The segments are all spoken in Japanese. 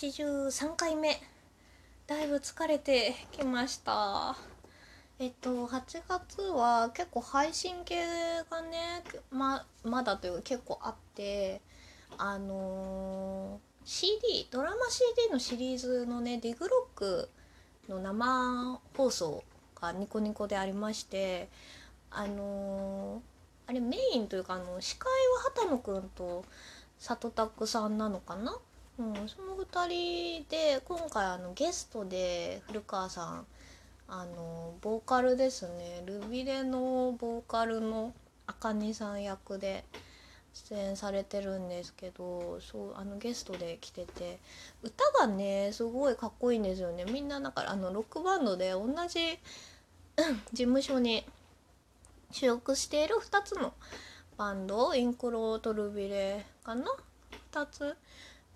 83回目。だいぶ疲れてきました。えっと8月は結構配信系がねままだというか結構あってあのー、CD ドラマ CD のシリーズのねディグロックの生放送がニコニコでありましてあのー、あれメインというかあの司会は畑野くんと里拓さんなのかな？うん、その2人で今回あのゲストで古川さんあのボーカルですね。ルビレのボーカルのあかねさん役で出演されてるんですけどそうあのゲストで来てて。歌がねすごいかっこいいんですよね。みんなだからあのロックバンドで同じ 事務所に所属している2つのバンドインクロとルビレかな？2つ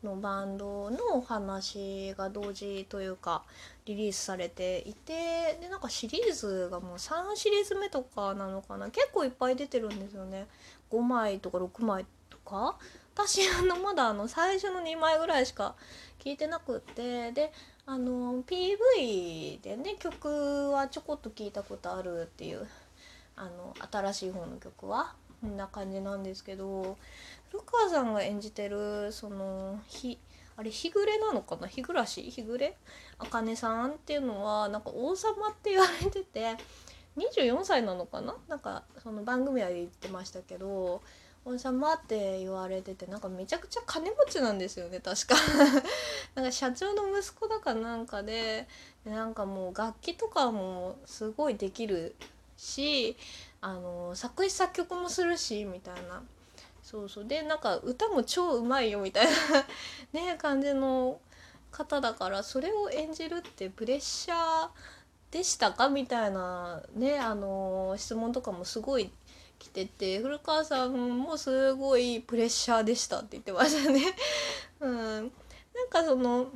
のバンドのお話が同時というかリリースされていてでなんかシリーズがもう3シリーズ目とかなのかな。結構いっぱい出てるんですよね。5枚とか6枚とか。私あのまだあの最初の2枚ぐらいしか聞いてなくって。であの PV でね曲はちょこっと聞いたことあるっていうあの新しい方の曲は。こんな感じなんですけど。古川さんが演じてるそのひあれ日暮れなのかな？日暮らし？日暮れ？茜さんっていうのはなんか王様って言われてて24歳なのかな？なんかその番組は言ってましたけど王様って言われててなんかめちゃくちゃ金持ちなんですよね確か。なんか社長の息子だかなんかでなんかもう楽器とかもすごいできるしあの作詞作曲もするしみたいな。そうそうでなんか歌も超うまいよみたいな ね感じの方だからそれを演じるってプレッシャーでしたかみたいなねあの質問とかもすごい来てて古川さんもすごいプレッシャーでしたって言ってましたね。うん、なんかその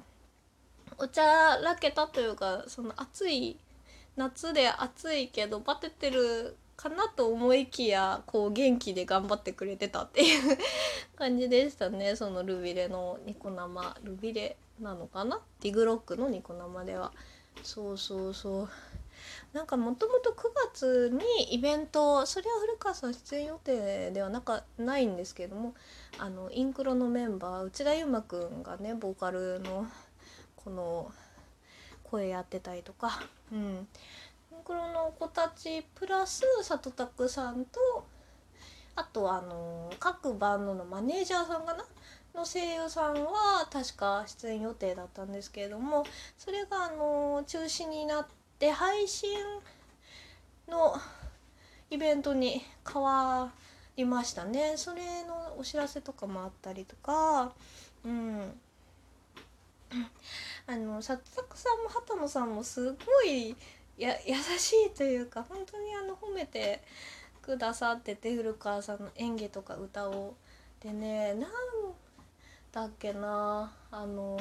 お茶らけたというかその暑い夏で暑いけどバテてるかなと思いきやこう元気で頑張ってくれてたっていう感じでしたね。そのルビレのニコ生。ルビレなのかな？ディグロックのニコ生では。そうそうそう。なんかもともと9月にイベントそれは古川さん出演予定ではなかないんですけどもあのインクロのメンバー内田悠馬くんがねボーカルのこの声やってたりとか。うん。黒の子たちプラス里拓さんとあとあの各バンドのマネージャーさんかな？の声優さんは確か出演予定だったんですけれどもそれがあの中止になって配信のイベントに変わりましたね。それのお知らせとかもあったりとかうん。あの里拓さんも畑野さんもすごいや優しいというか本当にあの褒めてくださってて古川さんの演技とか歌を。でねなんだっけなあの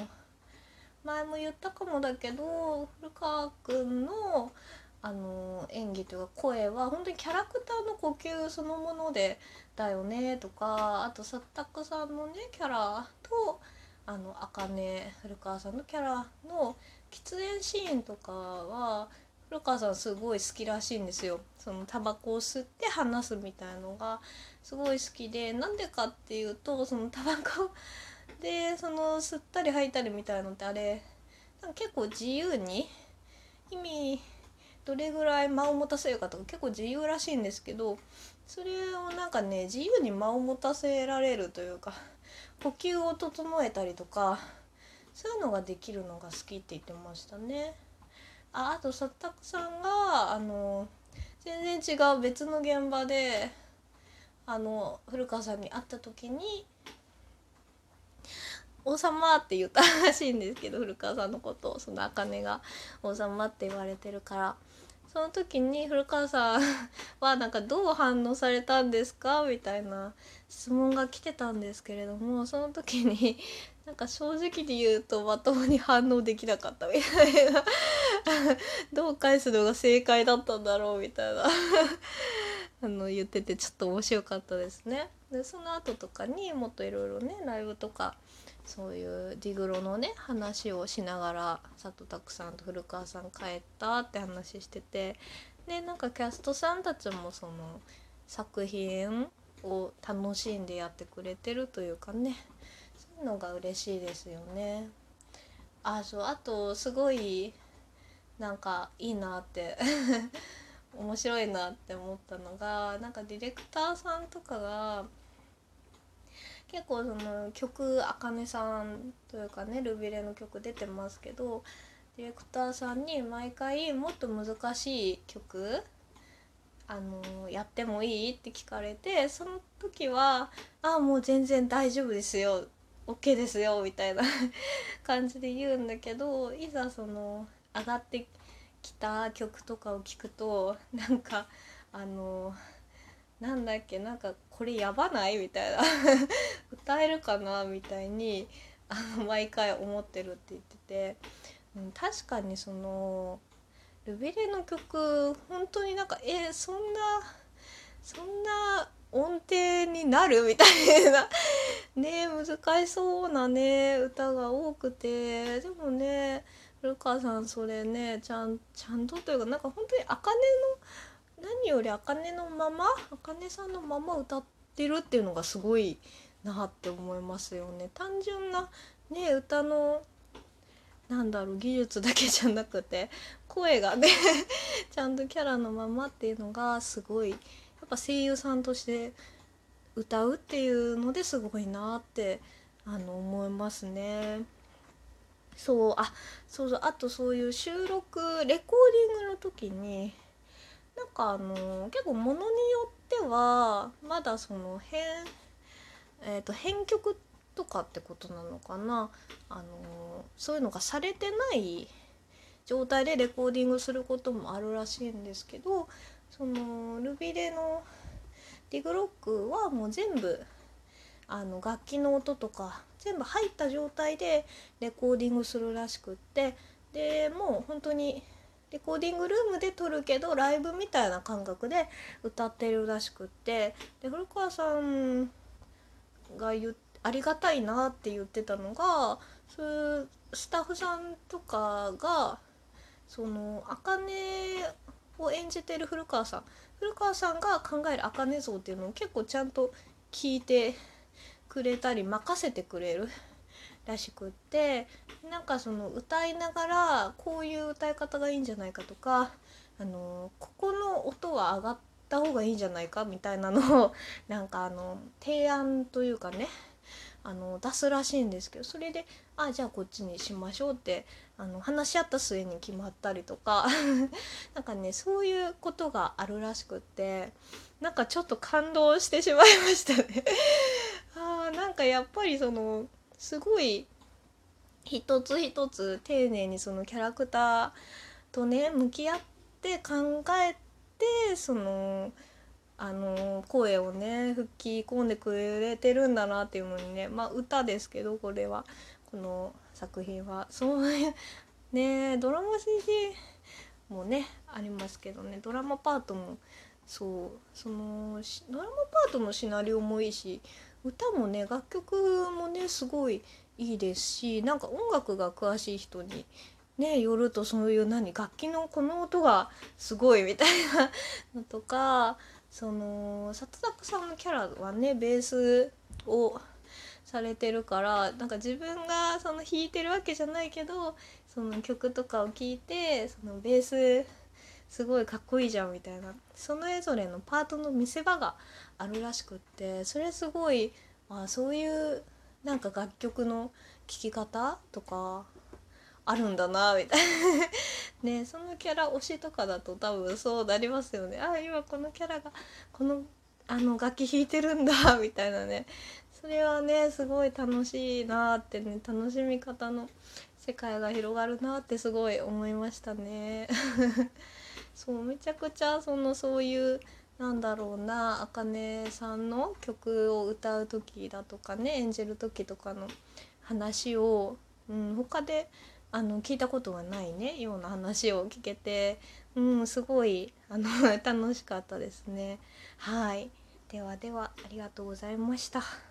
前も言ったかもだけど古川君のあの演技というか声は本当にキャラクターの呼吸そのものでだよねとかあとサッタクさんのねキャラとあの茜古川さんのキャラの喫煙シーンとかは古川さんすごい好きらしいんですよそのタバコを吸って話すみたいのがすごい好きでなんでかっていうとそのタバコ でその吸ったり吐いたりみたいのってあれ結構自由に意味どれぐらい間を持たせるかとか結構自由らしいんですけどそれをなんかね自由に間を持たせられるというか呼吸を整えたりとかそういうのができるのが好きって言ってましたね。ああと佐田さんがあの全然違う別の現場であの古川さんに会った時に「王様」って言ったらしいんですけど古川さんのことをその茜が「王様」って言われてるから。その時に古川さんはなんかどう反応されたんですか？みたいな質問が来てたんですけれどもその時になんか正直に言うとまともに反応できなかったみたいな。どう返すのが正解だったんだろうみたいな。あの言っててちょっと面白かったですね。でその後とかにもっといろいろねライブとかそういうディグロのね話をしながら佐藤拓さんと古川さん帰ったって話してて。でなんかキャストさんたちもその作品を楽しんでやってくれてるというかね。のが嬉しいですよね。あそうあとすごいなんかいいなって 面白いなって思ったのがなんかディレクターさんとかが結構その曲あかねさんというかねルビレの曲出てますけどディレクターさんに毎回もっと難しい曲あのやってもいいって聞かれてその時は「ああもう全然大丈夫ですよ OK ですよ」みたいな 感じで言うんだけどいざその上がってきた曲とかを聞くとなんかあのなんだっけなんかこれやばない？みたいな。歌えるかな？みたいにあの毎回思ってるって言ってて、うん、確かにそのルビレの曲本当になんかえそんなそんな音程になる？みたいなね難しそうなね歌が多くてでもね古川さんそれねちゃんちゃんとというかなんか本当に茜の何より茜のまま茜さんのまま歌ってるっていうのがすごいなって思いますよね。単純なね歌のなんだろう技術だけじゃなくて声がねちゃんとキャラのままっていうのがすごいやっぱ声優さんとして歌うっていうのですごいなってあの思いますね。そうあそうそうあとそういう収録レコーディングの時になんかあの結構ものによってはまだその編,、えーと、編曲とかってことなのかなあのそういうのがされてない状態でレコーディングすることもあるらしいんですけどそのルビレのディグロックはもう全部あの楽器の音とか全部入った状態でレコーディングするらしくってでもう本当にレコーディングルームで撮るけどライブみたいな感覚で歌ってるらしくってで古川さんが言ありがたいなって言ってたのがそスタッフさんとかがその茜を演じてる古川さん。古川さんが考える茜像っていうのを結構ちゃんと聞いてくれたり任せてくれるらしくってなんかその歌いながらこういう歌い方がいいんじゃないかとかあのここの音は上がった方がいいんじゃないかみたいなのをなんかあの提案というかねあの出すらしいんですけどそれで「あじゃあこっちにしましょう」ってあの話し合った末に決まったりとか なんかねそういうことがあるらしくってなんかちょっと感動してしまいましたね。あなんかやっぱりそのすごい一つ一つ丁寧にそのキャラクターとね向き合って考えてそのあの声をね吹き込んでくれてるんだなっていうのにねまあ歌ですけどこれは。この作品は。そういうねドラマ CG もねありますけどね。ドラマパートもそう。そのドラマパートのシナリオもいいし歌もね楽曲もねすごいいいですしなんか音楽が詳しい人にねよるとそういう何楽器のこの音がすごいみたいなのとかその里坂さんのキャラはねベースをされてるからなんか自分がその弾いてるわけじゃないけどその曲とかを聴いてそのベースすごいかっこいいじゃんみたいな。それぞれのパートの見せ場があるらしくってそれすごいあそういうなんか楽曲の聴き方とかあるんだなみたいな。ねそのキャラ推しとかだと多分そうなりますよね。あ今このキャラがこのあの楽器弾いてるんだみたいなね。それはねすごい楽しいなってね。楽しみ方の世界が広がるなってすごい思いましたね。そうめちゃくちゃそのそういうなんだろうなあかねさんの曲を歌う時だとかね演じる時とかの話を、うん、他であの聞いたことがないねような話を聞けて、うん、すごいあの 楽しかったですね。はいではではありがとうございました。